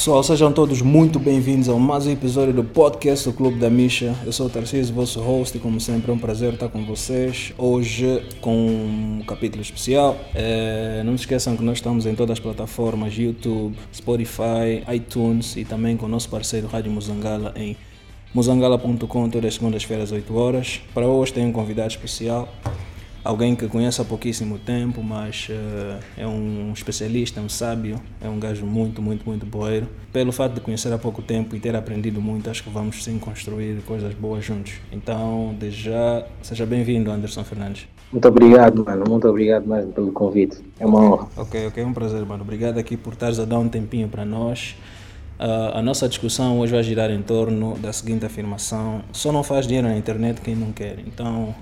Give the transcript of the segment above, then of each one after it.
Pessoal, sejam todos muito bem-vindos a mais um episódio do podcast do Clube da Misha. Eu sou o Tarcísio, vosso host, e como sempre é um prazer estar com vocês. Hoje com um capítulo especial. É, não se esqueçam que nós estamos em todas as plataformas: YouTube, Spotify, iTunes e também com o nosso parceiro Rádio Muzangala em muzangala.com todas as segundas-feiras, às 8 horas. Para hoje tenho um convidado especial alguém que conheço há pouquíssimo tempo, mas uh, é um especialista, é um sábio, é um gajo muito, muito, muito boeiro. Pelo fato de conhecer há pouco tempo e ter aprendido muito, acho que vamos sim construir coisas boas juntos. Então, desde já, seja bem-vindo, Anderson Fernandes. Muito obrigado, mano. Muito obrigado mesmo pelo convite. É uma honra. Ok, ok, é um prazer, mano. Obrigado aqui por estares a dar um tempinho para nós. Uh, a nossa discussão hoje vai girar em torno da seguinte afirmação: só não faz dinheiro na internet quem não quer. Então,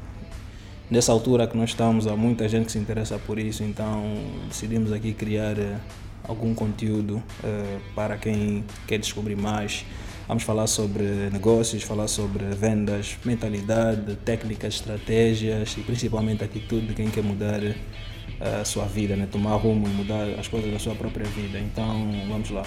nessa altura que nós estamos, há muita gente que se interessa por isso, então decidimos aqui criar uh, algum conteúdo uh, para quem quer descobrir mais. Vamos falar sobre negócios, falar sobre vendas, mentalidade, técnicas, estratégias e principalmente atitude de quem quer mudar uh, a sua vida, né? tomar rumo e mudar as coisas da sua própria vida. Então, vamos lá.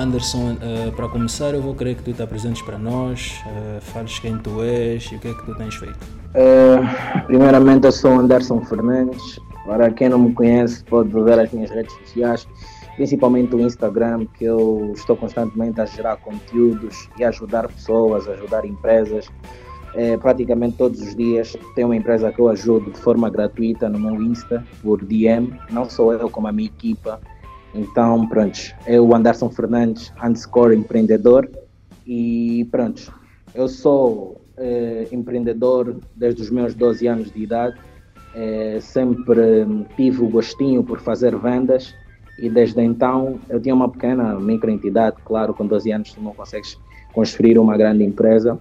Anderson, uh, para começar, eu vou querer que tu te apresentes para nós, uh, fales quem tu és e o que é que tu tens feito. Uh, primeiramente, eu sou Anderson Fernandes. Para quem não me conhece, pode ver as minhas redes sociais, principalmente o Instagram, que eu estou constantemente a gerar conteúdos e ajudar pessoas, ajudar empresas. É, praticamente todos os dias tem uma empresa que eu ajudo de forma gratuita no meu Insta, por DM, não sou eu, como a minha equipa então, pronto, é o Anderson Fernandes, underscore empreendedor. E pronto, eu sou eh, empreendedor desde os meus 12 anos de idade. Eh, sempre tive o gostinho por fazer vendas e desde então eu tinha uma pequena microentidade. Claro, com 12 anos tu não consegues construir uma grande empresa,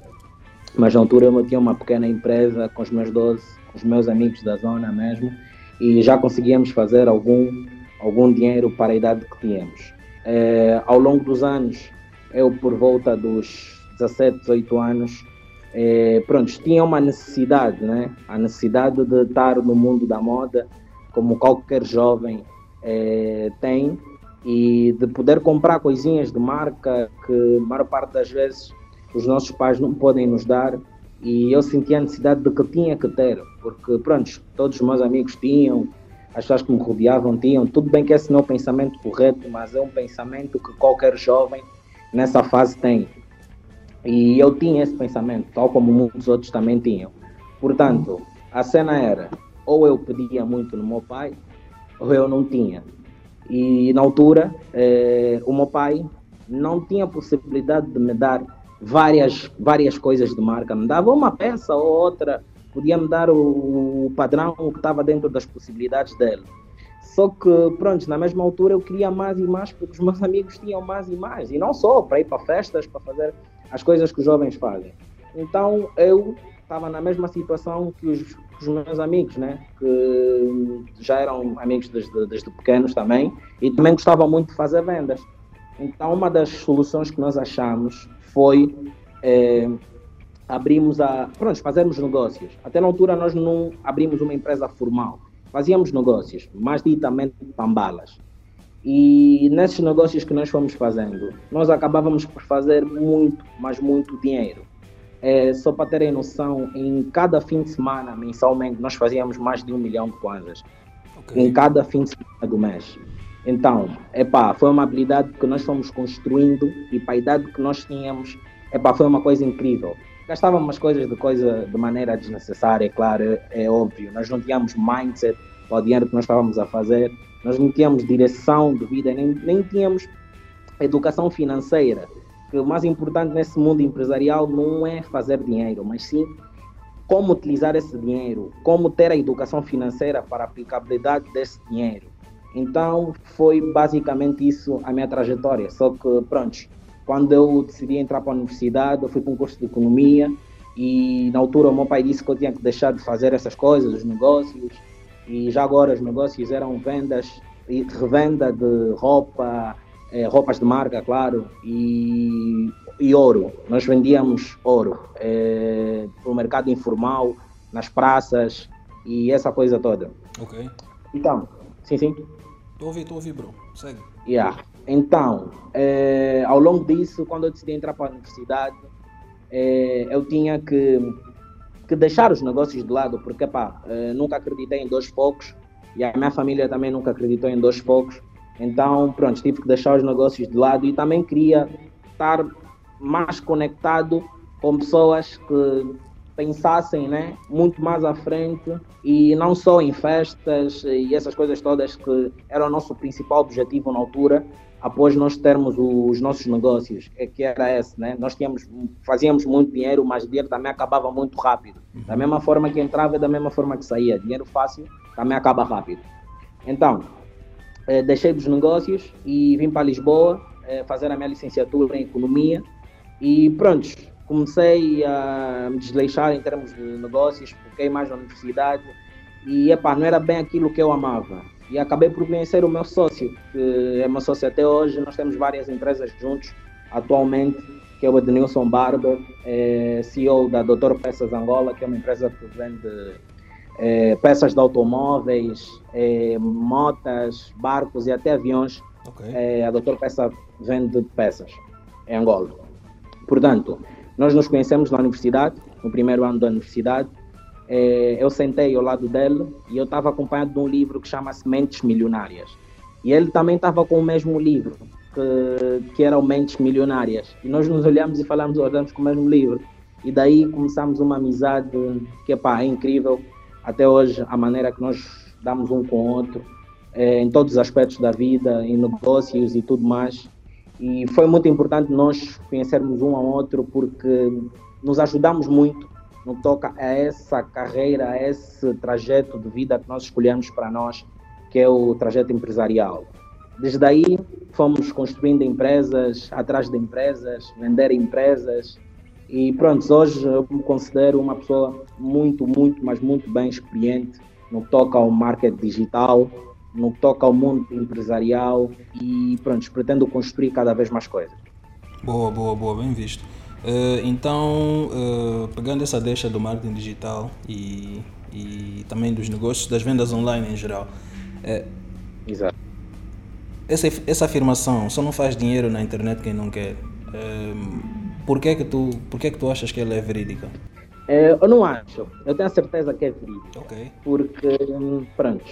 mas na altura eu tinha uma pequena empresa com os meus 12, com os meus amigos da zona mesmo, e já conseguíamos fazer algum algum dinheiro para a idade que tínhamos. É, ao longo dos anos, eu por volta dos 17, 18 anos, é, pronto, tinha uma necessidade, né? A necessidade de estar no mundo da moda, como qualquer jovem é, tem, e de poder comprar coisinhas de marca que a maior parte das vezes os nossos pais não podem nos dar e eu sentia a necessidade de que tinha que ter, porque pronto, todos os meus amigos tinham, as pessoas que me rodeavam tinham. Tudo bem que esse não é o pensamento correto, mas é um pensamento que qualquer jovem nessa fase tem. E eu tinha esse pensamento, tal como muitos outros também tinham. Portanto, a cena era, ou eu pedia muito no meu pai, ou eu não tinha. E na altura, eh, o meu pai não tinha possibilidade de me dar várias, várias coisas de marca. Me dava uma peça ou outra podia me dar o, padrão que estava dentro das possibilidades dele. Só que, pronto, na mesma altura eu queria mais e mais porque os meus amigos tinham mais e mais. E não só para ir para festas, para fazer as coisas que os jovens fazem. Então eu estava na mesma situação que os, os, meus amigos, né? Que já eram amigos desde, desde pequenos também e também gostavam muito de fazer vendas. Então uma das soluções que nós achamos foi é, abrimos a. Pronto, fazermos negócios. Até na altura nós não abrimos uma empresa formal. Fazíamos negócios, mais ditamente pambalas. E nesses negócios que nós fomos fazendo, nós acabávamos por fazer muito, mas muito dinheiro. É, só para terem noção, em cada fim de semana, mensalmente, nós fazíamos mais de um milhão de kwanzas. Okay. Em cada fim de semana do mês. Então, epá, foi uma habilidade que nós fomos construindo e para a idade que nós tínhamos, epá, foi uma coisa incrível gastávamos coisas de coisa de maneira desnecessária, claro, é, é óbvio. Nós não tínhamos mindset para o dinheiro que nós estávamos a fazer, nós não tínhamos direção de vida, nem, nem tínhamos educação financeira. Que o mais importante nesse mundo empresarial não é fazer dinheiro, mas sim como utilizar esse dinheiro, como ter a educação financeira para a aplicabilidade desse dinheiro. Então foi basicamente isso a minha trajetória. Só que, pronto, quando eu decidi entrar para a universidade, eu fui para um curso de economia e na altura o meu pai disse que eu tinha que deixar de fazer essas coisas, os negócios, e já agora os negócios eram vendas e revenda de roupa é, roupas de marca, claro, e, e ouro. Nós vendíamos ouro para o mercado informal, nas praças e essa coisa toda. Ok. Então, sim, sim. Estou a ouvir, estou a ouvir, bro. Segue. Yeah. Então, é, ao longo disso, quando eu decidi entrar para a universidade, é, eu tinha que, que deixar os negócios de lado, porque pá, é, nunca acreditei em dois poucos e a minha família também nunca acreditou em dois poucos. Então, pronto, tive que deixar os negócios de lado e também queria estar mais conectado com pessoas que pensassem né, muito mais à frente e não só em festas e essas coisas todas que era o nosso principal objetivo na altura, após nós termos os nossos negócios, é que era esse, né? Nós tínhamos, fazíamos muito dinheiro, mas o dinheiro também acabava muito rápido. Da mesma forma que entrava e da mesma forma que saía. Dinheiro fácil também acaba rápido. Então, eh, deixei os negócios e vim para Lisboa eh, fazer a minha licenciatura em Economia e pronto, comecei a me desleixar em termos de negócios, fiquei mais na universidade e epá, não era bem aquilo que eu amava. E acabei por conhecer o meu sócio, que é meu sócio até hoje. Nós temos várias empresas juntos atualmente, que é o Edenilson Barber, é CEO da Doutor Peças Angola, que é uma empresa que vende é, peças de automóveis, é, motas, barcos e até aviões. Ok. É, a Doutor Peça vende peças em Angola. Portanto, nós nos conhecemos na universidade, no primeiro ano da universidade. É, eu sentei ao lado dele e eu estava acompanhado de um livro que chama-se Mentes Milionárias. E ele também estava com o mesmo livro, que, que era o Mentes Milionárias. E nós nos olhamos e falamos, olhamos com o mesmo livro. E daí começamos uma amizade que epá, é incrível. Até hoje, a maneira que nós damos um com o outro, é, em todos os aspectos da vida, em negócios e tudo mais. E foi muito importante nós conhecermos um ao outro porque nos ajudamos muito no toca a essa carreira, a esse trajeto de vida que nós escolhemos para nós, que é o trajeto empresarial. Desde aí fomos construindo empresas, atrás de empresas, vender empresas e pronto, hoje eu me considero uma pessoa muito, muito, mas muito bem experiente no que toca ao marketing digital, no que toca ao mundo empresarial e pronto, pretendo construir cada vez mais coisas. Boa, boa, boa, bem visto. Uh, então, uh, pegando essa deixa do marketing digital e, e também dos negócios, das vendas online em geral, uh, Exato. essa, essa afirmação só não faz dinheiro na internet quem não quer. por, que é que tu, por que é que tu achas que ela é verídica? Eu não acho, eu tenho a certeza que é verídica. Porque, pronto,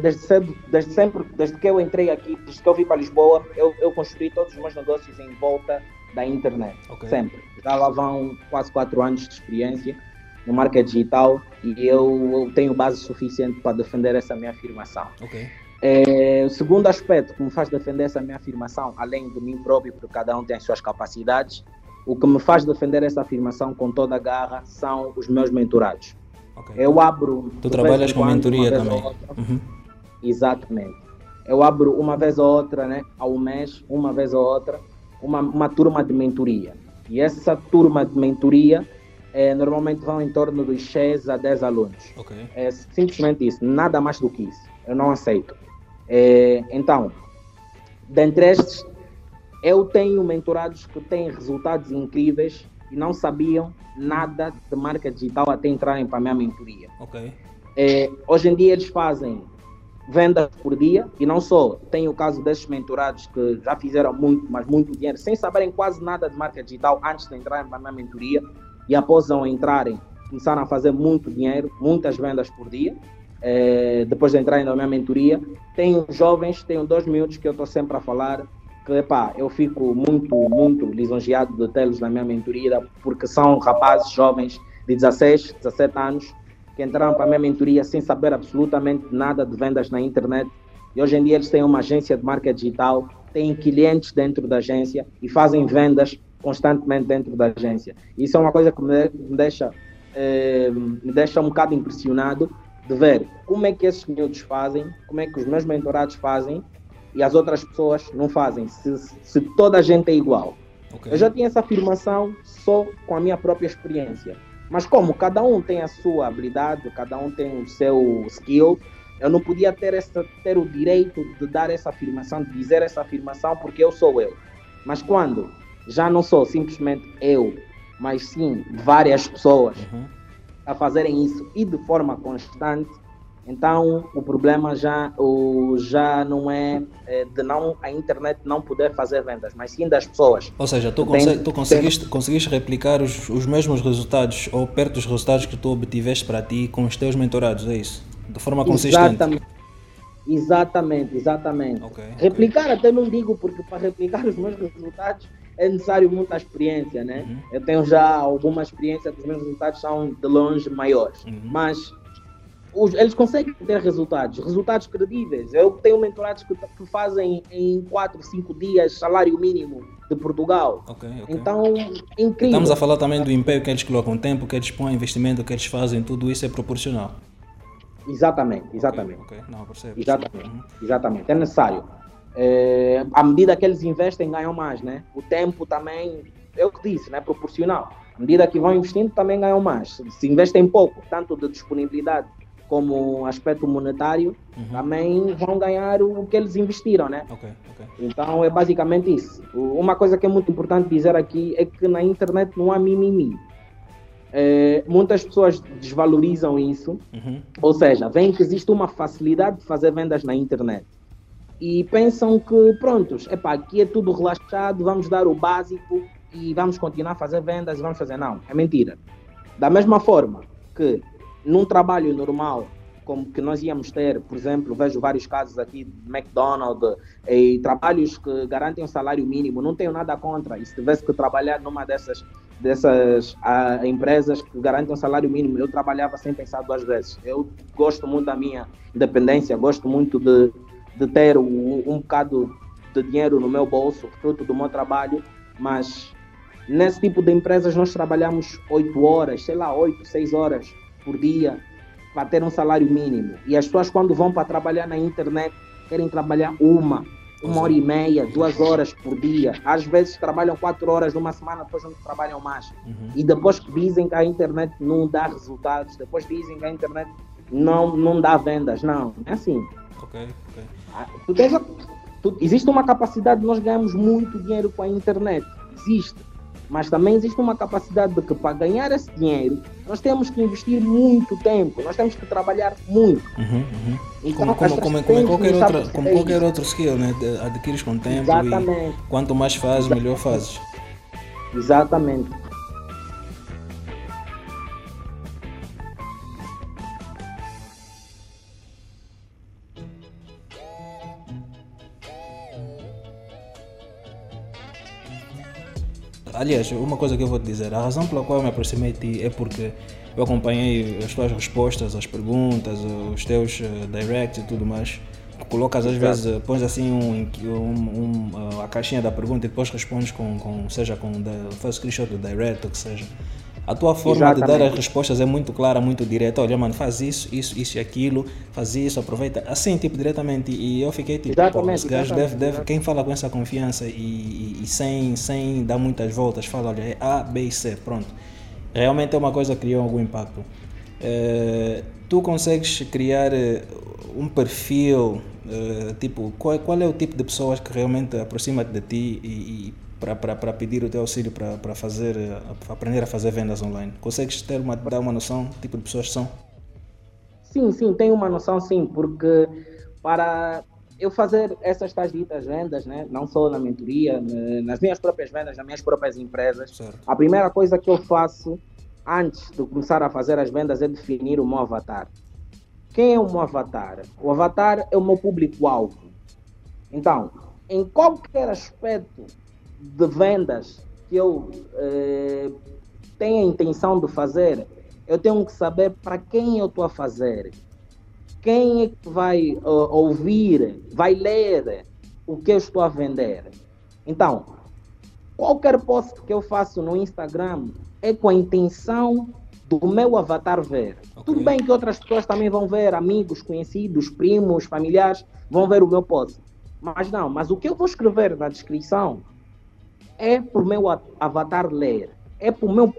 desde, cedo, desde sempre, desde que eu entrei aqui, desde que eu vim para Lisboa, eu, eu construí todos os meus negócios em volta da internet. Ok. Sempre. Já lá vão quase quatro anos de experiência no marketing digital e eu, tenho base suficiente para defender essa minha afirmação. Ok. É, o segundo aspecto que me faz defender essa minha afirmação, além de mim próprio, porque cada um tem as suas capacidades, o que me faz defender essa afirmação com toda a garra são os meus mentorados. ok. Eu abro. Tu trabalhas com quando, mentoria também. Uhum. Exatamente. Eu abro uma vez ou outra, né, ao mês, uma vez ou outra, uma, uma turma de mentoria. E essa turma de mentoria eh, normalmente vão em torno dos 6 a 10 alunos. Ok. É simplesmente isso, nada mais do que isso. Eu não aceito. É, então, dentre estes, eu tenho mentorados que têm resultados incríveis e não sabiam nada de marca digital até entrarem para a minha mentoria. Ok. É, hoje em dia eles fazem vendas por dia e não só. Tem o caso desses mentorados que já fizeram muito, mas muito dinheiro, sem saberem quase nada de marca digital antes de entrarem para a minha mentoria e após ao entrarem começaram a fazer muito dinheiro, muitas vendas por dia. é, depois de entrarem na minha mentoria, tenho jovens, tenho dois minutos que eu estou sempre a falar que epá, eu fico muito, muito lisonjeado de tê-los na minha mentoria, porque são rapazes jovens de 16, 17 anos, que entraram para a minha mentoria sem saber absolutamente nada de vendas na internet. E hoje em dia eles têm uma agência de marca digital, têm clientes dentro da agência e fazem vendas constantemente dentro da agência. Isso é uma coisa que me, deixa, eh, me deixa um bocado impressionado de ver como é que esses miúdos fazem, como é que os meus mentorados fazem e as outras pessoas não fazem, se, se toda a gente é igual. Ok. Eu já tinha essa afirmação só com a minha própria experiência. Mas como cada um tem a sua habilidade, cada um tem o seu skill, Eu não podia ter, essa, ter o direito de dar essa afirmação, de dizer essa afirmação, porque eu sou eu. Mas quando já não sou simplesmente eu, mas sim várias pessoas uhum. a fazerem isso e de forma constante, então o problema já, o, já não é, é, de não a internet não poder fazer vendas, mas sim das pessoas. Ou seja, tu, consegue, tu conseguiste, conseguiste replicar os, os mesmos resultados ou perto dos resultados que tu obtiveste para ti com os teus mentorados, é isso? De forma consistente. Exatamente. Exatamente, exatamente. Okay, replicar okay. até não digo, porque para replicar os meus resultados é necessário muita experiência, né? Uhum. Eu tenho já alguma experiência que os meus resultados são de longe maiores, uhum. mas os, eles conseguem ter resultados, resultados credíveis. Eu tenho mentorados que, que fazem em 4, 5 dias salário mínimo de Portugal. Okay, okay. Então, incrível. Estamos a falar também do empenho que eles colocam, tempo que eles põem, investimento que eles fazem, tudo isso é proporcional. Exatamente, exatamente. Okay, Não, percebo, exatamente, uhum. exatamente. É necessário. É, à medida que eles investem, ganham mais, né? O tempo também, é o que disse, né? Proporcional. À medida que vão investindo, também ganham mais. Se investem pouco, tanto de disponibilidade como aspecto monetário, uhum. também vão ganhar o que eles investiram, né? Okay, okay. Então é basicamente isso. Uma coisa que é muito importante dizer aqui é que na internet não há mimimi. É, muitas pessoas desvalorizam isso, uhum. ou seja, veem que existe uma facilidade de fazer vendas na internet e pensam que, prontos, epá, aqui é tudo relaxado, vamos dar o básico e vamos continuar a fazer vendas, vamos fazer. Não, é mentira. Da mesma forma que num trabalho normal, como que nós íamos ter, por exemplo, vejo vários casos aqui de McDonald's e trabalhos que garantem um salário mínimo, não tenho nada contra. E se tivesse que trabalhar numa dessas, dessas uh, empresas que garantem um salário mínimo, eu trabalhava sem pensar duas vezes. Eu gosto muito da minha independência, gosto muito de, de ter um, um bocado de dinheiro no meu bolso, fruto do meu trabalho, mas nesse tipo de empresas nós trabalhamos oito horas, sei lá, oito, seis horas por dia para ter um salário mínimo. E as pessoas, quando vão para trabalhar na internet, querem trabalhar uma, uma hora e meia, duas horas por dia. Às vezes trabalham quatro horas numa semana, depois não trabalham mais. Uhum. E depois dizem que a internet não dá resultados, depois dizem que a internet não, não dá vendas. Não, é assim. Ok, ok. Ah, tu tens, tu, existe uma capacidade de nós ganharmos muito dinheiro com a internet. Existe. Mas também existe uma capacidade de que para ganhar esse dinheiro nós temos que investir muito tempo, nós temos que trabalhar muito. Uhum, uhum. Então, como, como, como, qualquer outra, como qualquer outro skill, né? adquires com tempo Exatamente. e quanto mais fazes, melhor fazes. Exatamente. Aliás, uma coisa que eu vou te dizer, a razão pela qual eu me aproximei de ti é porque eu acompanhei as tuas respostas, as perguntas, os teus uh, directs e tudo mais. Colocas às vezes, uh, pões assim um, um, um, uh, a caixinha da pergunta e depois respondes com, com seja com, faz screenshot do direct ou que seja. A tua forma Exatamente. de dar as respostas é muito clara, muito direta. Olha, mano, faz isso, isso, isso e aquilo, faz isso, aproveita. Assim, tipo, diretamente. E eu fiquei tipo, pô, esse gajo deve, deve, quem fala com essa confiança e, e, e, sem, sem dar muitas voltas, fala, olha, é A, B e C, pronto. Realmente é uma coisa que criou algum impacto. É, tu consegues criar eh, um perfil, é, tipo, qual, qual é o tipo de pessoas que realmente aproxima-te de ti e, e para pedir o teu auxílio para fazer, para aprender a fazer vendas online? Consegues ter uma, dar uma noção do tipo de pessoas que são? Sim, sim, tenho uma noção sim, porque para eu fazer essas tais ditas vendas, né, não só na mentoria, nas minhas próprias vendas, nas minhas próprias empresas, certo. a primeira coisa que eu faço antes de começar a fazer as vendas é definir o meu avatar. Quem é o meu avatar? O avatar é o meu público-alvo. Então, em qualquer aspecto de vendas que eu eh, tenho a intenção de fazer, eu tenho que saber para quem eu estou a fazer. Quem é que vai uh, ouvir, vai ler o que eu estou a vender. Então, qualquer post que eu faço no Instagram é com a intenção do meu avatar ver. Okay. Tudo bem que outras pessoas também vão ver, amigos, conhecidos, primos, familiares, vão ver o meu post. Mas não, mas o que eu vou escrever na descrição é por meu avatar ler. é para o meu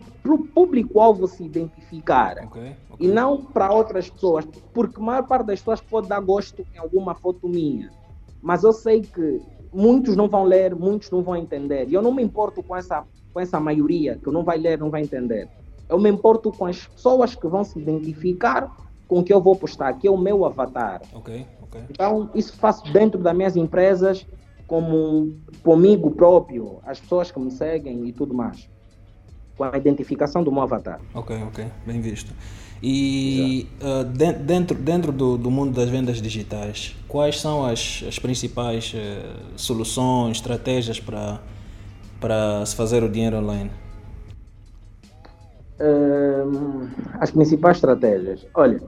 público-alvo se identificar. Ok, ok. E não para outras pessoas. Porque a maior parte das pessoas pode dar gosto em alguma foto minha. Mas eu sei que muitos não vão ler, muitos não vão entender. E eu não me importo com essa, com essa maioria que não vai ler, não vai entender. Eu me importo com as pessoas que vão se identificar com o que eu vou postar, que é o meu avatar. Ok, ok. Então, isso faço dentro das minhas empresas, como comigo próprio, as pessoas que me seguem e tudo mais. Com a identificação do meu avatar. Ok, ok, bem visto. E uh, de- dentro, dentro do, do mundo das vendas digitais, quais são as, as principais uh, soluções, estratégias para, para se fazer o dinheiro online? Hum, as principais estratégias. Olha,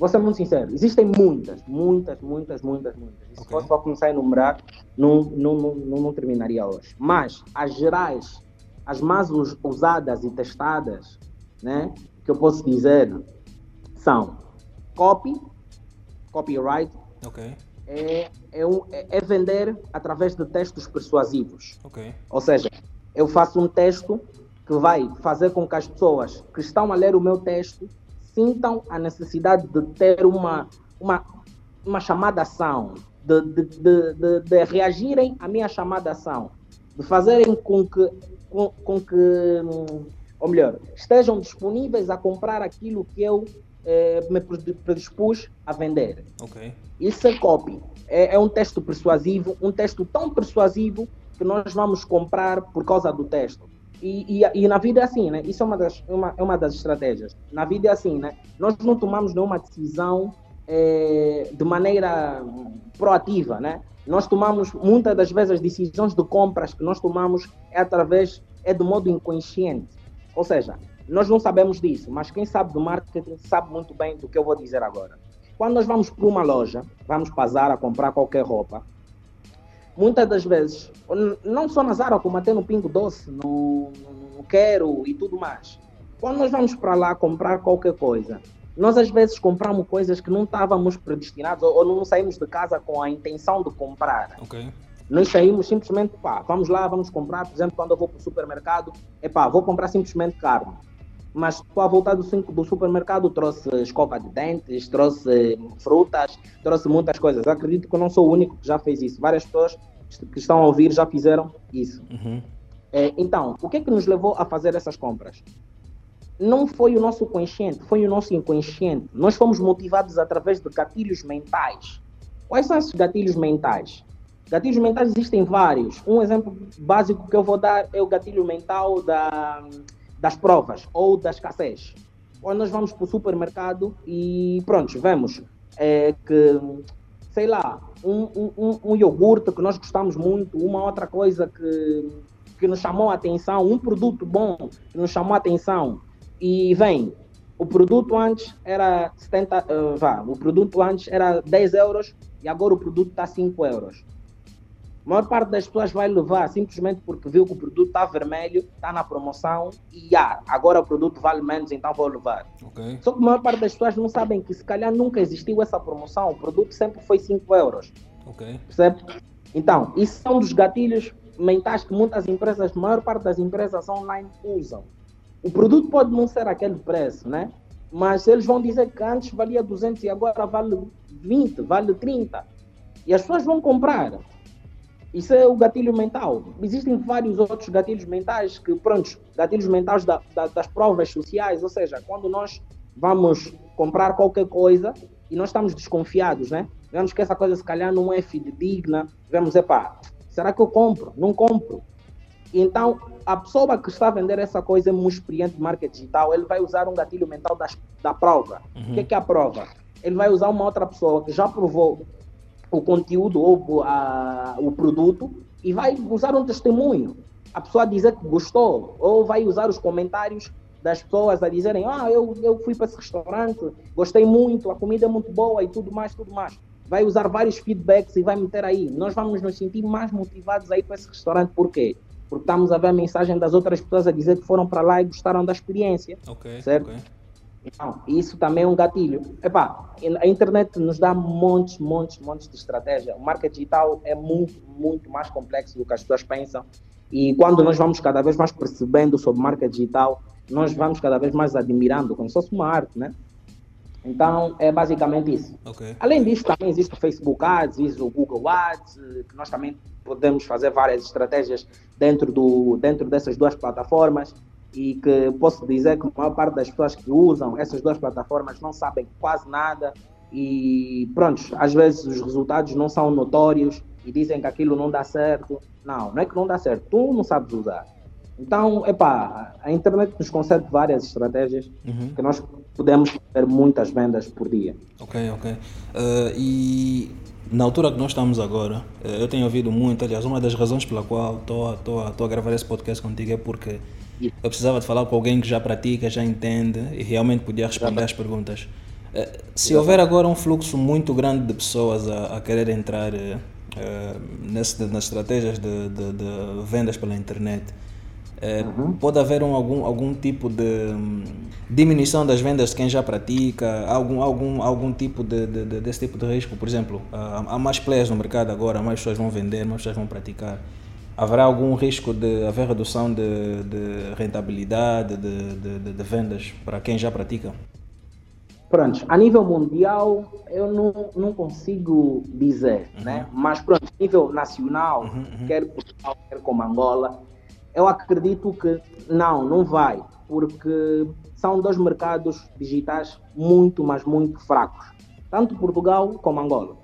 vou ser muito sincero, existem muitas, muitas, muitas, muitas, muitas. E se fosse para começar a enumerar, não, não, não, não, terminaria hoje. Mas as gerais, as mais us- usadas e testadas, né, que eu posso dizer, são copy, copyright, Ok, é, é, um- é- é vender através de textos persuasivos. ok, Ou seja, eu faço um texto que vai fazer com que as pessoas que estão a ler o meu texto sintam a necessidade de ter uma, uma, uma chamada ação, de, de, de, de, reagirem à minha chamada ação, de fazerem com que, com, com que, ou melhor, estejam disponíveis a comprar aquilo que eu eh, me predispus a vender. ok, Isso é copy. É, é um texto persuasivo, um texto tão persuasivo que nós vamos comprar por causa do texto. E, e, e na vida é assim, né? Isso é uma das, uma, é uma das estratégias. Na vida é assim, né? Nós não tomamos nenhuma decisão eh, de maneira proativa, né? Nós tomamos, muitas das vezes, as decisões de compras que nós tomamos é através, é do modo inconsciente. Ou seja, nós não sabemos disso, mas quem sabe do marketing sabe muito bem do que eu vou dizer agora. Quando nós vamos para uma loja, vamos para a comprar qualquer roupa, muitas das vezes, não só na Zara, como até no Pingo Doce, no, no, Quero e tudo mais. Quando nós vamos para lá comprar qualquer coisa, nós às vezes compramos coisas que não estávamos predestinados ou, ou não saímos de casa com a intenção de comprar. ok, Nós saímos simplesmente, pá, vamos lá, vamos comprar. Por exemplo, quando eu vou para o supermercado, é pá, vou comprar simplesmente carne. Mas a voltar do, do supermercado, trouxe escova de dentes, trouxe frutas, trouxe muitas coisas. Acredito que eu não sou o único que já fez isso. Várias pessoas que estão a ouvir já fizeram isso. uhum, É, então, o que é que nos levou a fazer essas compras? Não foi o nosso consciente, foi o nosso inconsciente. Nós fomos motivados através de gatilhos mentais. Quais são esses gatilhos mentais? Gatilhos mentais existem vários. Um exemplo básico que eu vou dar é o gatilho mental da, das provas ou da escassez. Quando nós vamos para o supermercado e pronto, vemos é, que, sei lá, um, um, um- iogurte que nós gostamos muito, uma outra coisa que, que nos chamou a atenção, um produto bom que nos chamou a atenção. E vem, o produto antes era 70, eh, vá, o produto antes era 10 euros e agora o produto está 5 euros. A maior parte das pessoas vai levar simplesmente porque viu que o produto está vermelho, está na promoção e ah, agora o produto vale menos, então vou levar. ok, Só que a maior parte das pessoas não sabem que se calhar nunca existiu essa promoção, o produto sempre foi 5 euros. ok, Percebe? Então, isso são dos gatilhos mentais que muitas empresas, a maior parte das empresas online usam. O produto pode não ser aquele preço, né? Mas eles vão dizer que antes valia 200 e agora vale 20, vale 30. E as pessoas vão comprar. Isso é o gatilho mental. Existem vários outros gatilhos mentais que, pronto, gatilhos mentais da- da- das provas sociais, ou seja, quando nós vamos comprar qualquer coisa e nós estamos desconfiados, né? Vemos que essa coisa se calhar não é fidedigna, vemos, epá, será que eu compro? Não compro. Então, a pessoa que está a vender essa coisa é um experiente de marketing digital, ele vai usar um gatilho mental das- da prova. O que é, que é a prova? Ele vai usar uma outra pessoa que já provou o conteúdo ou a- o produto e vai usar um testemunho. A pessoa dizer que gostou, ou vai usar os comentários das pessoas a dizerem: Ah, eu, eu fui para esse restaurante, gostei muito, a comida é muito boa e tudo mais, tudo mais. Vai usar vários feedbacks e vai meter aí. Nós vamos nos sentir mais motivados a ir para esse restaurante, por quê? Porque estamos a ver a mensagem das outras pessoas a dizer que foram para lá e gostaram da experiência. ok, Certo. ok, Então, isso também é um gatilho. Epá, a internet nos dá montes, montes, montes de estratégia. O marketing digital é muito, muito mais complexo do que as pessoas pensam. E quando nós vamos cada vez mais percebendo sobre marca digital, nós vamos cada vez mais admirando, como se fosse uma arte, né? Então, é basicamente isso. Ok. Além disso, também existe o Facebook Ads, existe o Google Ads, que nós também podemos fazer várias estratégias dentro, do, dentro dessas duas plataformas e que posso dizer que a maior parte das pessoas que usam essas duas plataformas não sabem quase nada e pronto, às vezes os resultados não são notórios e dizem que aquilo não dá certo. Não, não é que não dá certo, tu não sabes usar. Então, epá, a internet nos concede várias estratégias Uhum. que nós podemos ter muitas vendas por dia. Ok, ok. Eh, e na altura que nós estamos agora, eh, eu tenho ouvido muito, aliás, uma das razões pela qual estou a gravar esse podcast contigo é porque eu precisava de falar com alguém que já pratica, já entende e realmente podia responder às perguntas. Eh, se houver agora um fluxo muito grande de pessoas a, a querer entrar eh, nesse, nas estratégias de, de- de vendas pela internet, eh, pode haver um, algum, algum tipo de hum, diminuição das vendas de quem já pratica, algum, algum, algum tipo de, de- de- desse tipo de risco? Por exemplo, há mais players no mercado agora, mais pessoas vão vender, mais pessoas vão praticar. Haverá algum risco de haver redução de, de rentabilidade, de, de, de- vendas para quem já pratica? Pronto, a nível mundial eu não, não consigo dizer, né? Mas pronto, a nível nacional, quer Portugal, quer como Angola, eu acredito que não, não vai, porque são dois mercados digitais muito, mas muito fracos. Tanto Portugal como Angola.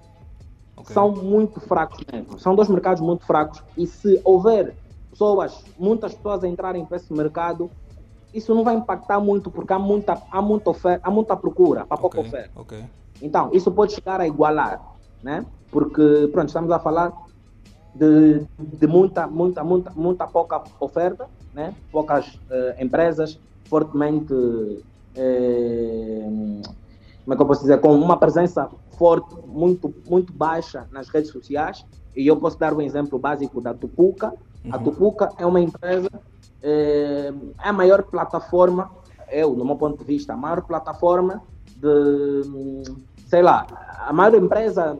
Ok. São muito fracos mesmo. São dois mercados muito fracos. E se houver pessoas, muitas pessoas a entrarem para esse mercado, isso não vai impactar muito, porque há muita, há muita, oferta, há muita procura para pouca Ok, oferta. ok. Então, isso pode chegar a igualar, né? Porque, pronto, estamos a falar de, de muita, muita, muita, muita pouca oferta, né? Poucas eh, empresas fortemente, eh, como é que eu posso dizer, com uma presença forte, muito, muito baixa nas redes sociais. E eu posso dar um exemplo básico da Tupuca. A Tupuca é uma empresa, eh, é a maior plataforma, eu, no meu ponto de vista, a maior plataforma de, sei lá, a maior empresa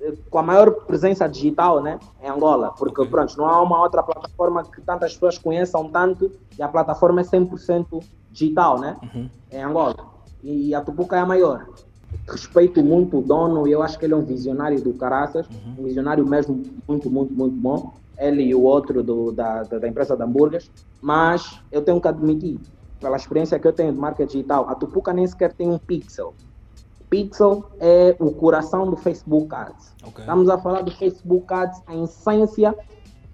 eh, com a maior presença digital, né, em Angola, porque Ok. pronto, não há uma outra plataforma que tantas pessoas conheçam tanto e a plataforma é 100% digital, né, Uhum. em Angola. E a Tupuca é a maior. Respeito muito o dono e eu acho que ele é um visionário do caraças, um visionário mesmo muito, muito, muito bom. Ele e o outro do, da, da, da empresa de hambúrgueres. Mas eu tenho que admitir, pela experiência que eu tenho de marca digital, a Tupuca nem sequer tem um pixel. Pixel é o coração do Facebook Ads. Ok. Estamos a falar do Facebook Ads, a essência,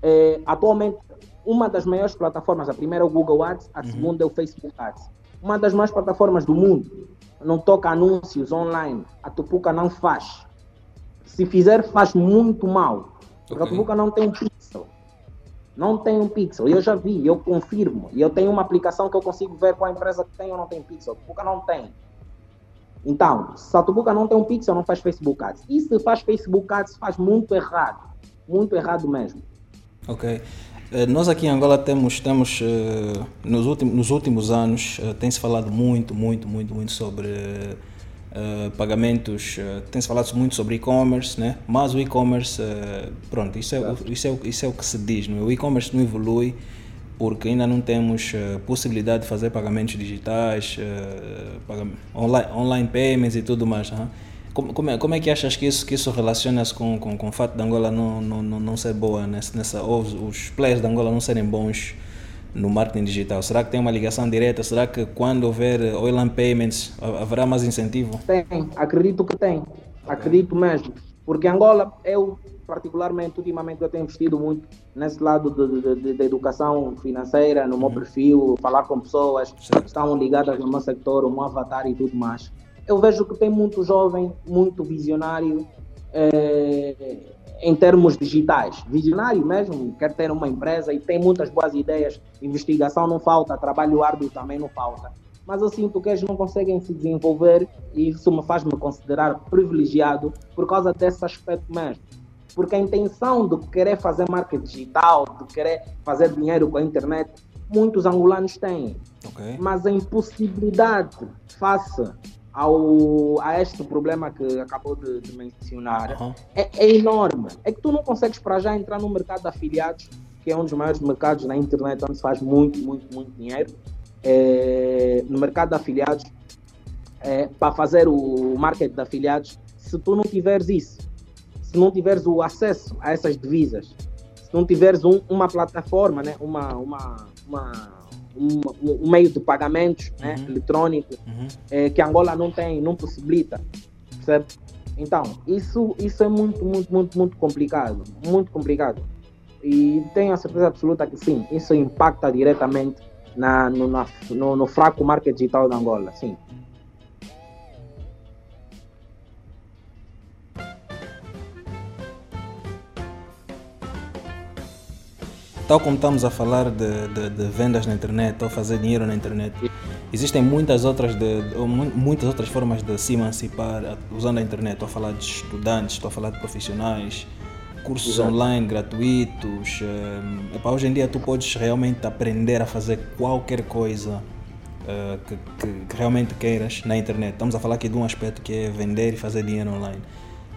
é, atualmente, uma das maiores plataformas, a primeira é o Google Ads, a segunda é o Facebook Ads. Uma das maiores plataformas do mundo, não toca anúncios online, a Tupuca não faz. Se fizer, faz muito mal. Porque a. Tupuca não tem um pixel. Não tem um pixel. Eu já vi, eu confirmo. E eu tenho uma aplicação que eu consigo ver qual empresa que tem ou não tem pixel. A Tupuca não tem. Então, se a Tupuca não tem um pixel, não faz Facebook Ads. E se faz Facebook Ads, faz muito errado. Muito errado mesmo. Ok. Eh, Nós aqui em Angola temos, temos eh, nos, últimos, nos últimos anos, eh, tem-se falado muito, muito, muito, muito sobre pagamentos, tem-se falado muito sobre e-commerce, né? mas o e-commerce, pronto, isso é, o- isso, é, o- isso é o que se diz, não é? o e-commerce não evolui porque ainda não temos possibilidade de fazer pagamentos digitais, pagam- online, online payments e tudo mais. Como, como, é, como é que achas que isso, que isso relaciona-se com, com, com o fato de Angola não, não, não, não ser boa nessa, nessa ou os, os players de Angola não serem bons no marketing digital? Será que tem uma ligação direta? Será que quando houver eh, online payments ha- haverá mais incentivo? Tem, acredito que tem. Acredito mesmo. Porque Angola, eu particularmente, ultimamente, eu tenho investido muito nesse lado de, de- de- educação financeira, no meu perfil, falar com pessoas Certo. que estão ligadas no meu sector, o meu avatar e tudo mais. Eu vejo que tem muito jovem, muito visionário eh, em termos digitais. Visionário mesmo, quer ter uma empresa e tem muitas boas ideias. Investigação não falta, trabalho árduo também não falta. Mas eu sinto que eles não conseguem se desenvolver e isso me faz me considerar privilegiado por causa desse aspecto mesmo. Porque a intenção de querer fazer marca digital, de querer fazer dinheiro com a internet, muitos angolanos têm Ok. mas a impossibilidade face ao, a este problema que acabou de, de mencionar Aham. é, é enorme. É que tu não consegues para já entrar no mercado de afiliados, que é um dos maiores mercados na internet onde se faz muito, muito, muito dinheiro. É, no mercado de afiliados, é, para fazer o marketing de afiliados, se tu não tiveres isso, se não tiveres o acesso a essas divisas, se não tiveres um, uma plataforma, né, uma, uma, uma um, um, meio de pagamentos né, uhum. eletrônico uhum. É, que Angola não tem, não possibilita, percebe? Então, isso, isso é muito, muito, muito, muito complicado, muito complicado. E tenho a certeza absoluta que sim, isso impacta diretamente na, no, na, no, no fraco market digital da Angola, sim. Tal como estamos a falar de, de, de, vendas na internet ou fazer dinheiro na internet, existem muitas outras, de, muitas outras formas de se emancipar usando a internet. Estou a falar de estudantes, estou a falar de profissionais, cursos Exato. online gratuitos. É, para hoje em dia tu podes realmente aprender a fazer qualquer coisa uh, que, que, que, realmente queiras na internet. Estamos a falar aqui de um aspecto que é vender e fazer dinheiro online.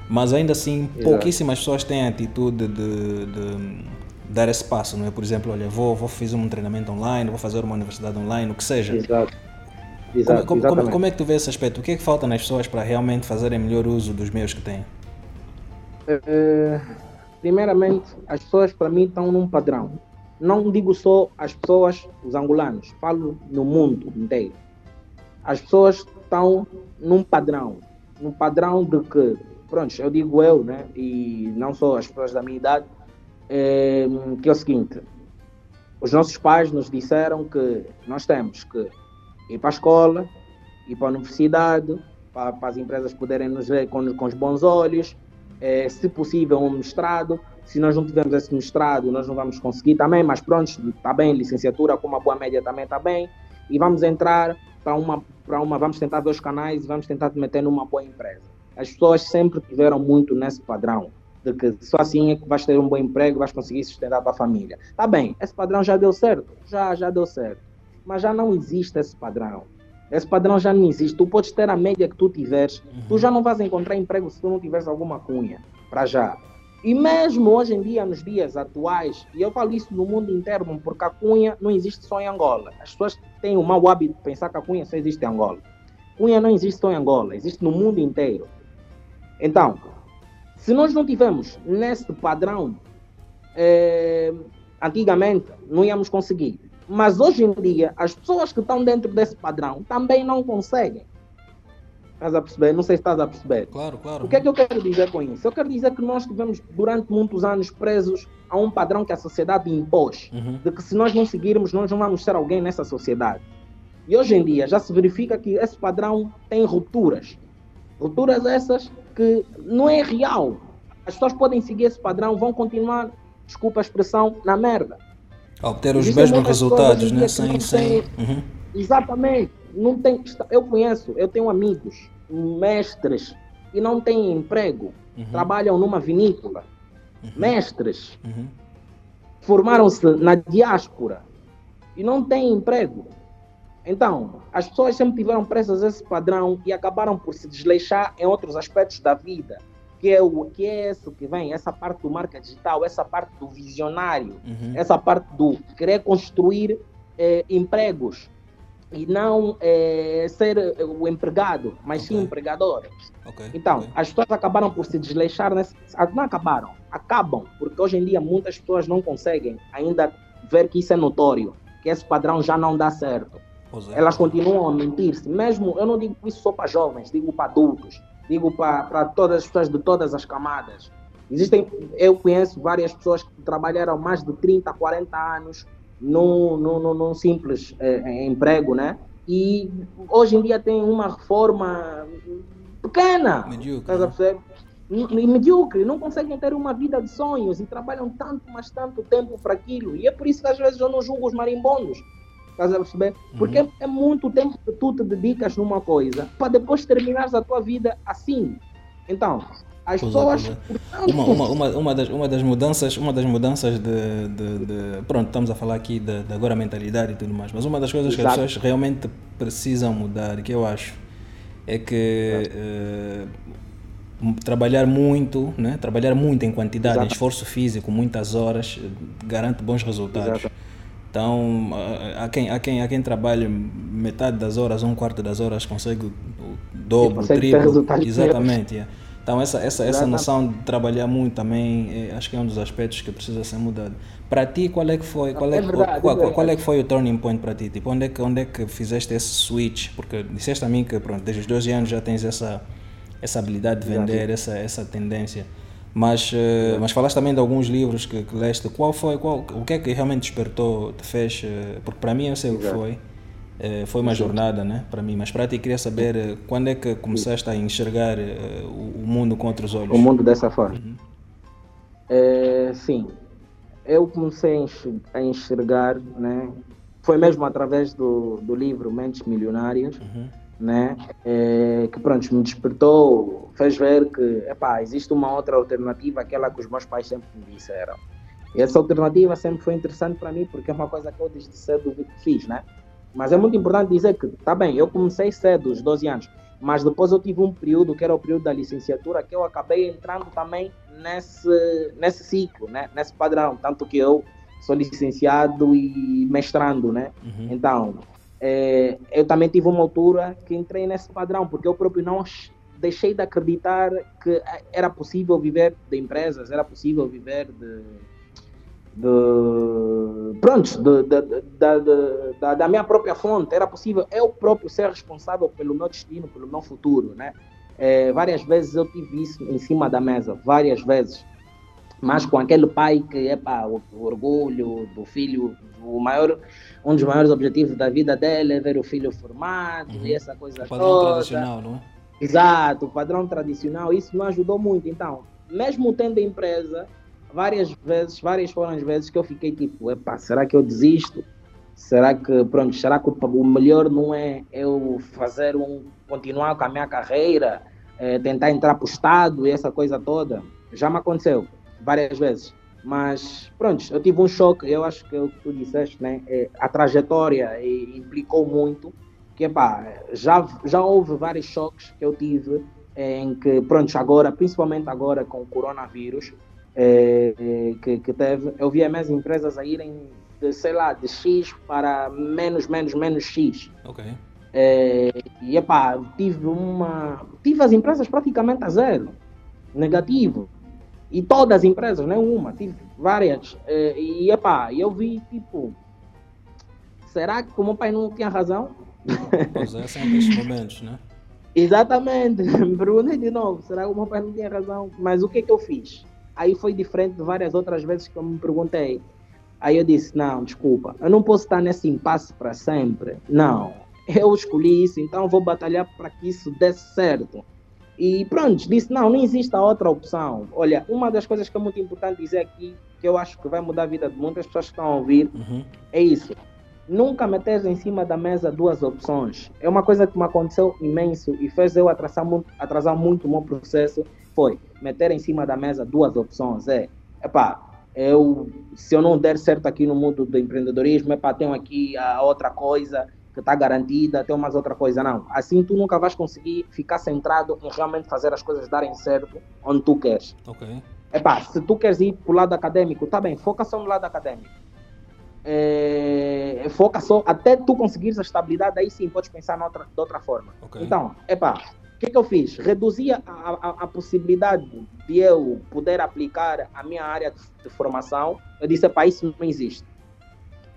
Mas ainda assim, Exato. pouquíssimas pessoas têm a atitude de, de dar esse passo, não é? Por exemplo, olha, vou, vou fazer um treinamento online, vou fazer uma universidade online, o que seja. Exato. Exato, como, como, como, é que tu vês esse aspecto? O que é que falta nas pessoas para realmente fazerem melhor uso dos meios que têm? Uh, primeiramente, as pessoas para mim estão num padrão. Não digo só as pessoas, os angolanos, falo no mundo inteiro. As pessoas estão num padrão, num padrão de que, pronto, eu digo eu, né, e não só as pessoas da minha idade, é, que é o seguinte: os nossos pais nos disseram que nós temos que ir para a escola, ir para a universidade, para, para as empresas poderem nos ver com, com os bons olhos, é, se possível um mestrado. Se nós não tivermos esse mestrado, nós não vamos conseguir também, mas pronto, está bem, licenciatura com uma boa média também está bem. E vamos entrar para uma, para uma, vamos tentar ver os canais e vamos tentar te meter numa boa empresa. As pessoas sempre tiveram muito nesse padrão de que só assim é que vais ter um bom emprego, vais conseguir sustentar a tua família. Tá bem, esse padrão já deu certo, já, já deu certo, mas já não existe esse padrão. Esse padrão já não existe. Tu podes ter a média que tu tiveres, uhum. tu já não vais encontrar emprego se tu não tiveres alguma cunha, para já. E mesmo hoje em dia, nos dias atuais, e eu falo isso no mundo inteiro, porque a cunha não existe só em Angola. As pessoas têm o mau hábito de pensar que a cunha só existe em Angola. Cunha não existe só em Angola, existe no mundo inteiro. Então, se nós não tivermos nesse padrão, é, antigamente não íamos conseguir. Mas hoje em dia, as pessoas que estão dentro desse padrão também não conseguem. Estás a perceber? Não sei se estás a perceber. Claro, claro. O que é que eu quero dizer com isso? Eu quero dizer que nós estivemos durante muitos anos presos a um padrão que a sociedade impôs, uhum. de que se nós não seguirmos, nós não vamos ser alguém nessa sociedade. E hoje em dia já se verifica que esse padrão tem rupturas. Rupturas essas que não é real. As pessoas podem seguir esse padrão, vão continuar, desculpa a expressão, na merda. A obter os Existem mesmos resultados, né? Sem, sem... Uhum. Exatamente. Não tem, eu conheço, eu tenho amigos, mestres, e não têm emprego. Uhum. Trabalham numa vinícola. Uhum. Mestres. Uhum. Formaram-se na diáspora e não têm emprego. Então, as pessoas sempre tiveram presas esse padrão e acabaram por se desleixar em outros aspectos da vida, que é o que é isso que vem, essa parte do marca digital, essa parte do visionário, uhum. essa parte do querer construir eh, empregos e não eh, ser o empregado, mas okay. sim o empregador. Okay. Então, okay. as pessoas acabaram por se desleixar, nesse, não acabaram, acabam, porque hoje em dia muitas pessoas não conseguem ainda ver que isso é notório, que esse padrão já não dá certo. É. Elas continuam a mentir-se. Mesmo, eu não digo isso só para jovens, digo para adultos, digo para, para todas as pessoas de todas as camadas. Existem, eu conheço várias pessoas que trabalharam mais de 30, 40 anos num, num, num simples é, emprego, né? E hoje em dia tem uma reforma pequena. Medíocre. Né? medíocre, não conseguem ter uma vida de sonhos e trabalham tanto, mas tanto tempo para aquilo. E é por isso que às vezes eu não julgo os marimbondos, Estás a perceber? Porque uhum. é muito tempo que tu te dedicas numa coisa para depois terminares a tua vida assim. Então, as pessoas. Uma, uma, uma, uma, das, uma das mudanças, uma das mudanças de, de, de Pronto, estamos a falar aqui de, de, agora mentalidade e tudo mais, mas uma das coisas Exato. que as pessoas realmente precisam mudar, que eu acho, é que uh, trabalhar muito, né? trabalhar muito em quantidade, Exato. esforço físico, muitas horas, garante bons resultados. Exato. Então, há quem, há, quem, há quem trabalhe metade das horas, um quarto das horas, consegue o dobro, o consegue triplo. Exatamente. yeah. Então, essa, essa, essa noção de trabalhar muito também, eh, acho que é um dos aspectos que precisa ser mudado. Para ti, qual é que foi, qual é, É verdade, qual, é qual- qual é que foi o turning point para ti? Tipo, onde é que, onde é que fizeste esse switch? Porque disseste a mim que, pronto, desde os 12 anos já tens essa, essa habilidade de Exato. vender, essa, essa tendência. Mas, eh, mas falaste também de alguns livros que, que leste. Qual foi, qual, o que é que realmente despertou, te fez? eh, Porque para mim eu sei o que foi. Eh, foi uma jornada, né? Para mim. Mas para ti queria saber quando é que começaste a enxergar o, mundo com outros olhos. o mundo dessa forma. É, sim, eu comecei a enxergar, né? Foi mesmo através do, do livro Mentes Milionárias, Uhum. Né? É, que pronto, me despertou, fez ver que epá, existe uma outra alternativa, aquela que os meus pais sempre me disseram. E essa alternativa sempre foi interessante para mim, porque é uma coisa que eu desde cedo fiz, né? Mas é muito importante dizer que, tá bem, eu comecei cedo, os 12 anos, mas depois eu tive um período, que era o período da licenciatura, que eu acabei entrando também nesse, nesse ciclo, né? nesse padrão. Tanto que eu sou licenciado e mestrando, né? Uhum. Então, é, eu também tive uma altura que entrei nesse padrão, porque eu próprio não deixei de acreditar que era possível viver de empresas, era possível viver de. de pronto, de- de- de- da minha própria fonte, era possível eu próprio ser responsável pelo meu destino, pelo meu futuro, né? É, várias vezes eu tive isso em cima da mesa, várias vezes mas com aquele pai que é pá, o, o orgulho do filho, o maior, um dos maiores objetivos da vida dele é ver o filho formado Uhum. e essa coisa O padrão toda. tradicional, não é? Exato, o padrão tradicional, isso me ajudou muito. Então, mesmo tendo empresa, várias vezes, várias foram as vezes que eu fiquei tipo, epá, será que eu desisto? Será que, pronto, será que o, melhor não é eu fazer um, continuar com a minha carreira, eh, tentar entrar para o Estado e essa coisa toda? Já me aconteceu várias vezes. Mas, pronto, eu tive um choque, eu acho que é o que tu disseste, né? É, a trajetória implicou muito, que, epá, já, já houve vários choques que eu tive eh, em que, pronto, agora, principalmente agora com o coronavírus, eh, eh, que, que teve, eu vi as minhas empresas a irem de, sei lá, de X para menos, menos, menos X. Ok. É, e epá, tive uma. Tive as empresas praticamente a zero. Negativo. E todas as empresas, não é uma, tive várias. É, e epá, eu vi tipo. Será que o meu pai não tinha razão? Pois é, sempre esses momentos, né? Exatamente. Me perguntei de novo, será que o meu pai não tinha razão? Mas o que é que eu fiz? Aí foi diferente de várias outras vezes que eu me perguntei. Aí eu disse, não, desculpa, eu não posso estar nesse impasse para sempre. Não, eu escolhi isso, então vou batalhar para que isso dê certo. E pronto, disse, não, não existe outra opção. Olha, uma das coisas que é muito importante dizer aqui, que eu acho que vai mudar a vida de muitas pessoas que estão a ouvir, Uhum. é isso. Nunca meter em cima da mesa duas opções. É uma coisa que me aconteceu imenso e fez eu atrasar muito, atrasar muito o meu processo. Foi meter em cima da mesa duas opções. É, epá, eu, se eu não der certo aqui no mundo do empreendedorismo, epá, tenho aqui a outra coisa que está garantida, tem umas outra coisa. Não. Assim tu nunca vais conseguir ficar centrado em realmente fazer as coisas darem certo onde tu queres. Ok. Epá, se tu queres ir pro lado acadêmico, tá bem, foca só no lado acadêmico. É, foca só, até tu conseguires a estabilidade, aí sim podes pensar noutra, de outra forma. Ok. Então, epá, o que, que eu fiz? Reduzi a, a, a possibilidade de eu poder aplicar a minha área de, de formação. Eu disse, epá, isso não existe.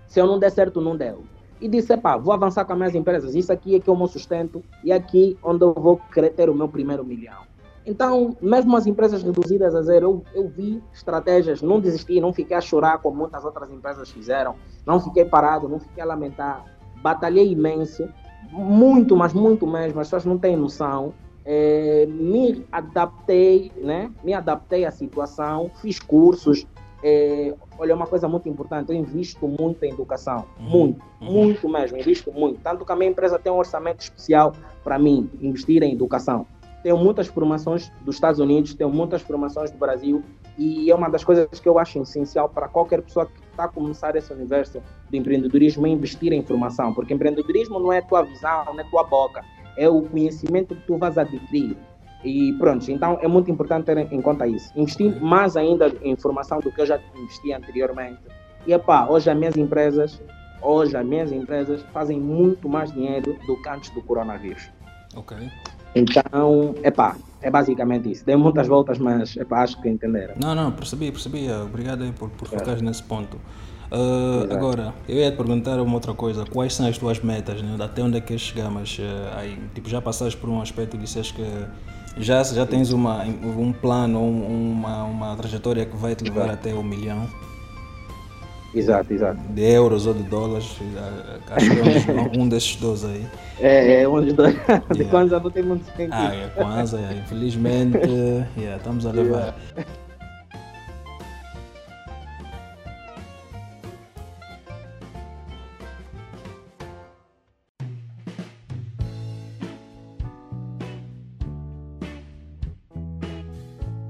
Se eu não der certo, não deu. E disse, epá, vou avançar com as minhas empresas. Isso aqui é que é o meu sustento e aqui onde eu vou ter o meu primeiro milhão. Então, mesmo as empresas reduzidas a zero, eu, eu vi estratégias, não desisti, não fiquei a chorar como muitas outras empresas fizeram, não fiquei parado, não fiquei a lamentar, batalhei imenso, muito, mas muito mesmo, as pessoas não têm noção. É, me adaptei, né? Me adaptei à situação, fiz cursos. É, olha, uma coisa muito importante, eu invisto muito em educação, Uhum, muito, uhum. muito mesmo, invisto muito. Tanto que a minha empresa tem um orçamento especial para mim, investir em educação. Tenho muitas formações dos Estados Unidos, tenho muitas formações do Brasil e é uma das coisas que eu acho essencial para qualquer pessoa que está a começar esse universo do empreendedorismo é investir em formação, porque empreendedorismo não é tua visão, não é tua boca, é o conhecimento que tu vas adquirir. E pronto, então é muito importante ter em conta isso. Investir mais ainda em informação do que eu já investi anteriormente. E epá, hoje as minhas empresas, hoje as minhas empresas fazem muito mais dinheiro do que antes do coronavírus. Ok. Então, epá, é basicamente isso. Dei muitas voltas, mas epá, acho que entenderam. Não, não, percebi, percebi. Obrigado aí por, por focar nesse ponto. Uh, agora, eu ia te perguntar uma outra coisa. Quais são as tuas metas? Né? Até onde é que queres chegar? Mas uh, aí, tipo, já passaste por um aspecto e disseste que já, já tens uma, um plano, um, uma, uma trajetória que vai te levar exato. até o um milhão. Exato, exato. De euros ou de dólares, acho que é um, desses dois aí. É, é um dos dois. De yeah. Kwanzaa não tem muito sentido. Ah, é Kwanzaa, é. infelizmente, yeah, estamos a levar. Yeah.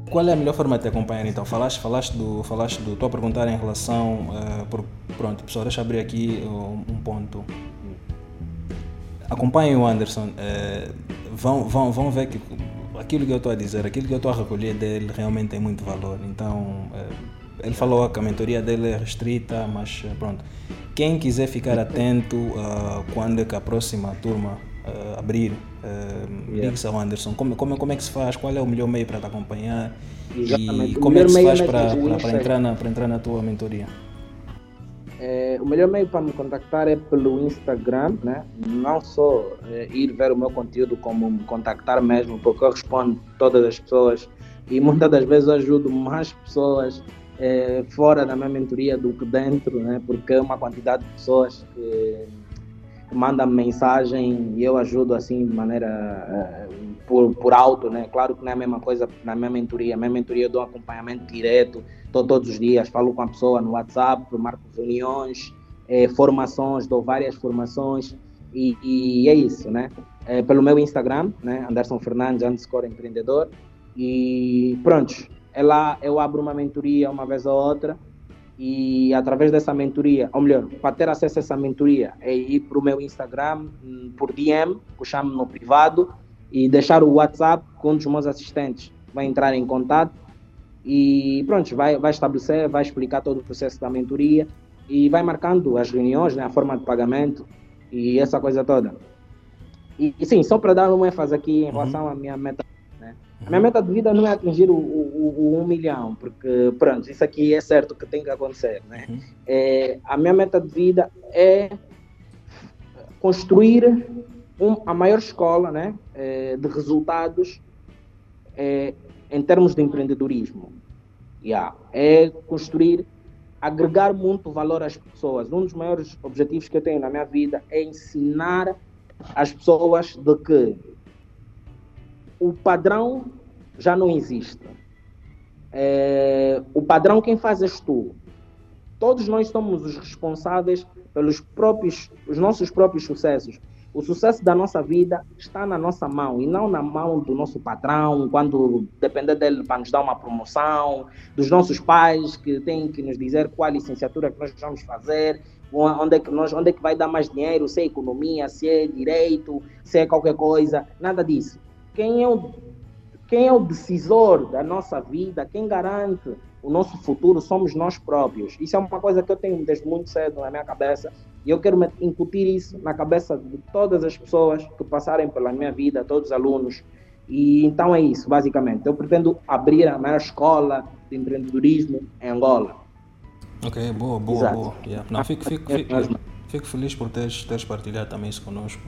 Qual é a melhor forma de te acompanhar então? Falaste, falaste do, falaste do, estou a perguntar em relação, uh, por, pronto pessoal, deixa eu abrir aqui um, um ponto. Acompanhem o Anderson, uh, vão, vão, vão ver que aquilo que eu estou a dizer, aquilo que eu estou a recolher dele realmente tem muito valor. Então, uh, ele falou que a mentoria dele é restrita, mas pronto. Quem quiser ficar atento quando é que a próxima turma uh, abrir. Uh, yeah. Ao Anderson. Como, como, como é que se faz? Qual é o melhor meio para te acompanhar? Exatamente. E como é que se faz é para, para, para, entrar na, para entrar na tua mentoria? É, o melhor meio para me contactar é pelo Instagram, né? não só é, ir ver o meu conteúdo, como me contactar mesmo, porque eu respondo todas as pessoas e muitas das vezes eu ajudo mais pessoas é, fora da minha mentoria do que dentro, né? porque é uma quantidade de pessoas que manda mensagem e eu ajudo assim de maneira uh, por, por alto, né? Claro que não é a mesma coisa na minha mentoria. Na minha mentoria eu dou um acompanhamento direto, tô, todos os dias, falo com a pessoa no WhatsApp, marco reuniões, eh, formações, dou várias formações e, e é isso, né? É, pelo meu Instagram, né? Anderson Fernandes, underscore empreendedor. E pronto, é lá eu abro uma mentoria uma vez ou outra e através dessa mentoria, ou melhor, para ter acesso a essa mentoria, é ir para o meu Instagram hum, por DM, puxar-me no privado e deixar o WhatsApp com um dos meus assistentes. Vai entrar em contato e pronto, vai, vai estabelecer, vai explicar todo o processo da mentoria e vai marcando as reuniões, né, a forma de pagamento e essa coisa toda. E, e sim, só para dar uma ênfase aqui em relação uhum. à minha meta a minha meta de vida não é atingir o, o, o, um milhão, porque, pronto, isso aqui é certo que tem que acontecer, né? Uhum. É, a minha meta de vida é construir um, a maior escola né, é, de resultados é, em termos de empreendedorismo. Yeah. É construir, agregar muito valor às pessoas. Um dos maiores objetivos que eu tenho na minha vida é ensinar as pessoas de que o padrão já não existe. É, o padrão quem faz és tu. Todos nós somos os responsáveis pelos próprios, os nossos próprios sucessos. O sucesso da nossa vida está na nossa mão e não na mão do nosso patrão, quando depender dele para nos dar uma promoção, dos nossos pais que têm que nos dizer qual licenciatura que nós vamos fazer, onde é que nós, onde é que vai dar mais dinheiro, se é economia, se é direito, se é qualquer coisa, nada disso quem é o, quem é o decisor da nossa vida, quem garante o nosso futuro somos nós próprios. Isso é uma coisa que eu tenho desde muito cedo na minha cabeça e eu quero incutir isso na cabeça de todas as pessoas que passarem pela minha vida, todos os alunos. E então é isso, basicamente. Eu pretendo abrir a maior escola de empreendedorismo em Angola. Ok, boa, boa, Exato. boa. Yeah. Não, fico, fico, fico, fico, feliz por teres, teres partilhado também isso conosco.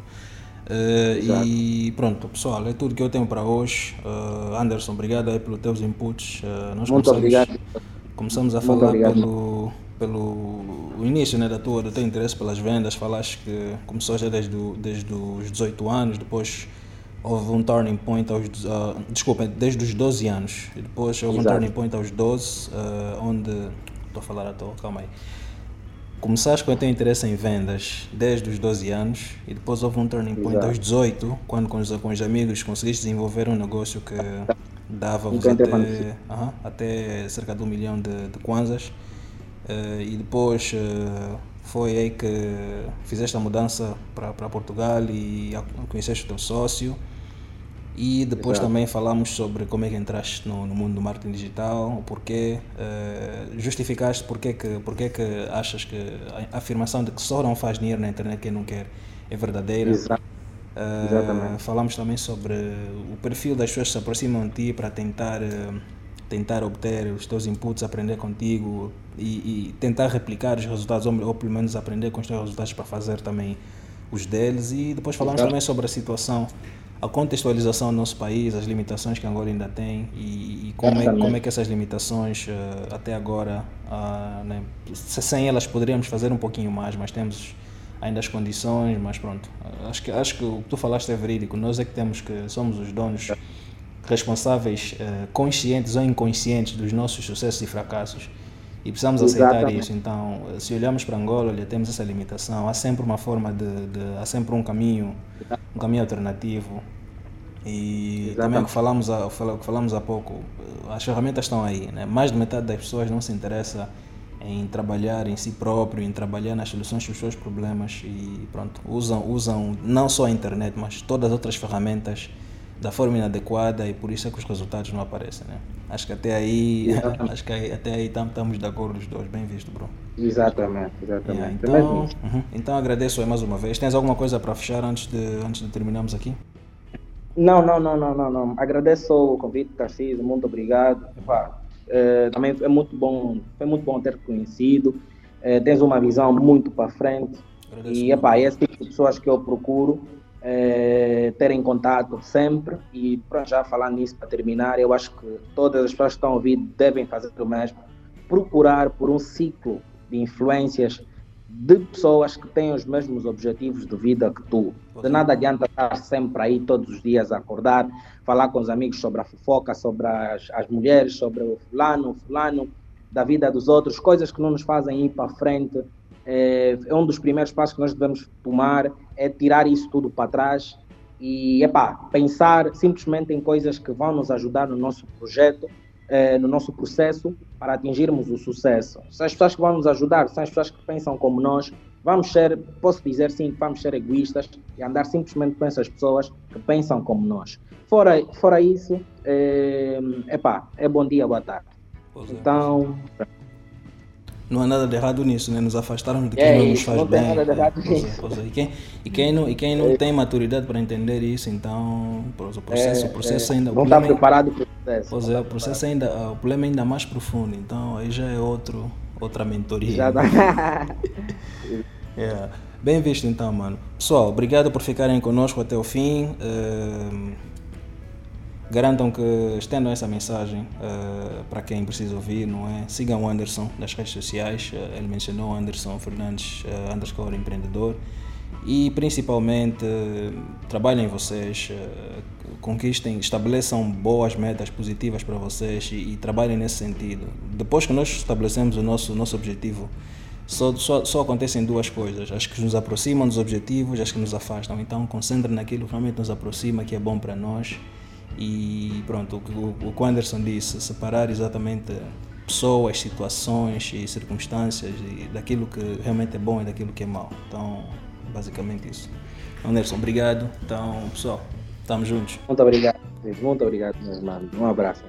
Uh, e pronto, pessoal, é tudo que eu tenho para hoje. Uh, Anderson, obrigado aí pelos teus inputs. Uh, nós Muito começamos, obrigado. começamos a Muito falar pelo, pelo início né, da tua, do teu interesse pelas vendas. Falaste que começou já desde, desde os 18 anos, depois houve um turning point aos. Uh, desculpa, desde os 12 anos. E depois houve Exato. um turning point aos 12, onde. Estou a falar à toa, calma aí começaste com ter interesse em vendas desde os 12 anos e depois houve um turning point Exato. aos 18, quando com os, com os amigos conseguiste desenvolver um negócio que dava-vos até, uh -huh, até cerca de um milhão de, de kwanzas. Uh, e depois uh, foi aí que fizeste a mudança para Portugal e conheceste o teu sócio. E depois Exato. também falamos sobre como é que entraste no, no mundo do marketing digital, o porquê, eh, justificaste porque que, porque que achas que a afirmação de que só não faz dinheiro na internet quem não quer é verdadeira. Exato. Eh, Exatamente. falamos também sobre o perfil das pessoas que se aproximam de ti para tentar, eh, tentar obter os teus inputs, aprender contigo e, e tentar replicar os resultados, ou, ou pelo menos aprender com os teus resultados para fazer também os deles. E depois falamos Exato. também sobre a situação, a contextualização do nosso país, as limitações que Angola ainda tem e, e como, é, como é que essas limitações eh, até agora, ah, né, se- sem elas poderíamos fazer um pouquinho mais, mas temos ainda as condições, mas pronto. Acho que, acho que o que tu falaste é verídico. Nós é que temos que, somos os donos responsáveis, eh, conscientes ou inconscientes dos nossos sucessos e fracassos. E precisamos aceitar Exatamente. isso. Então, se olharmos para Angola, olha, temos essa limitação. Há sempre uma forma de, de- há sempre um caminho, um caminho alternativo. E também o Exatamente. que falamos, há, fala- o que falamos há pouco, as ferramentas estão aí. Né? Mais de metade das pessoas não se interessa em trabalhar em si próprio, em trabalhar nas soluções dos seus problemas e pronto, usam, usam não só a internet, mas todas as outras ferramentas da forma inadequada e por isso é que os resultados não aparecem. Né? Acho que até aí, Exatamente. acho que até aí tam- estamos de acordo os dois. Bem visto, bro. Exatamente, Yeah, exatamente. É mesmo então, uhum. então agradeço aí mais uma vez. Tens alguma coisa para fechar antes de, antes de terminarmos aqui? Não, não, não, não, não, não. Agradeço o convite, Tarcísio, muito obrigado. Epá, eh, também é muito bom, foi muito bom ter conhecido. Eh, tens uma visão muito para frente. Agradeço E muito. epá, é esse tipo de pessoas que eu procuro eh, ter em contato sempre. E pronto, já falando nisso para terminar, eu acho que todas as pessoas que estão a ouvir devem fazer o mesmo. Procurar por um ciclo de influências de pessoas que têm os mesmos objetivos de vida que tu. De nada adianta estar sempre aí todos os dias a acordar, falar com os amigos sobre a fofoca, sobre as, as mulheres, sobre o fulano, o fulano, da vida dos outros, coisas que não nos fazem ir para frente. É, é um dos primeiros passos que nós devemos tomar, é tirar isso tudo para trás e epá, pensar simplesmente em coisas que vão nos ajudar no nosso projeto, eh, no nosso processo para atingirmos o sucesso. Se as pessoas que vão nos ajudar são as pessoas que pensam como nós, vamos ser, posso dizer sim, vamos ser egoístas e andar simplesmente com essas pessoas que pensam como nós. Fora, fora isso, é, epá, é bom dia, boa tarde. Pois é. Não há nada de errado nisso, né? Nos afastarmos de quem É não nos faz não bem. nada de É, errado pois é, nisso. pois é. E quem, e quem não, e quem não tem maturidade para entender isso, então pois, o processo, o processo ainda. não está é- preparado para o processo. Pois é, o processo ainda, ah, o problema é ainda mais profundo, então aí já é outro, outra mentoria. Já tá- Yeah. Bem visto então, mano. Pessoal, obrigado por ficarem conosco até o fim. Ehm, garantam que estendam essa mensagem eh, para quem precisa ouvir, não é? Sigam o Anderson nas redes sociais. eh, ele mencionou Anderson Fernandes, uh, underscore empreendedor. E principalmente trabalhem vocês, conquistem, estabeleçam boas metas positivas para vocês e, e trabalhem nesse sentido. Depois que nós estabelecemos o nosso, nosso objetivo, só, só, só acontecem duas coisas, as que nos aproximam dos objetivos as que nos afastam. Então concentre naquilo que realmente nos aproxima, que é bom para nós. E pronto, o que o, Anderson disse, separar exatamente pessoas, situações e circunstâncias e daquilo que realmente é bom e daquilo que é mau. Então, basicamente isso. Anderson, obrigado. Então, pessoal, estamos juntos. Muito obrigado. Muito obrigado, meus irmãos. Um abraço.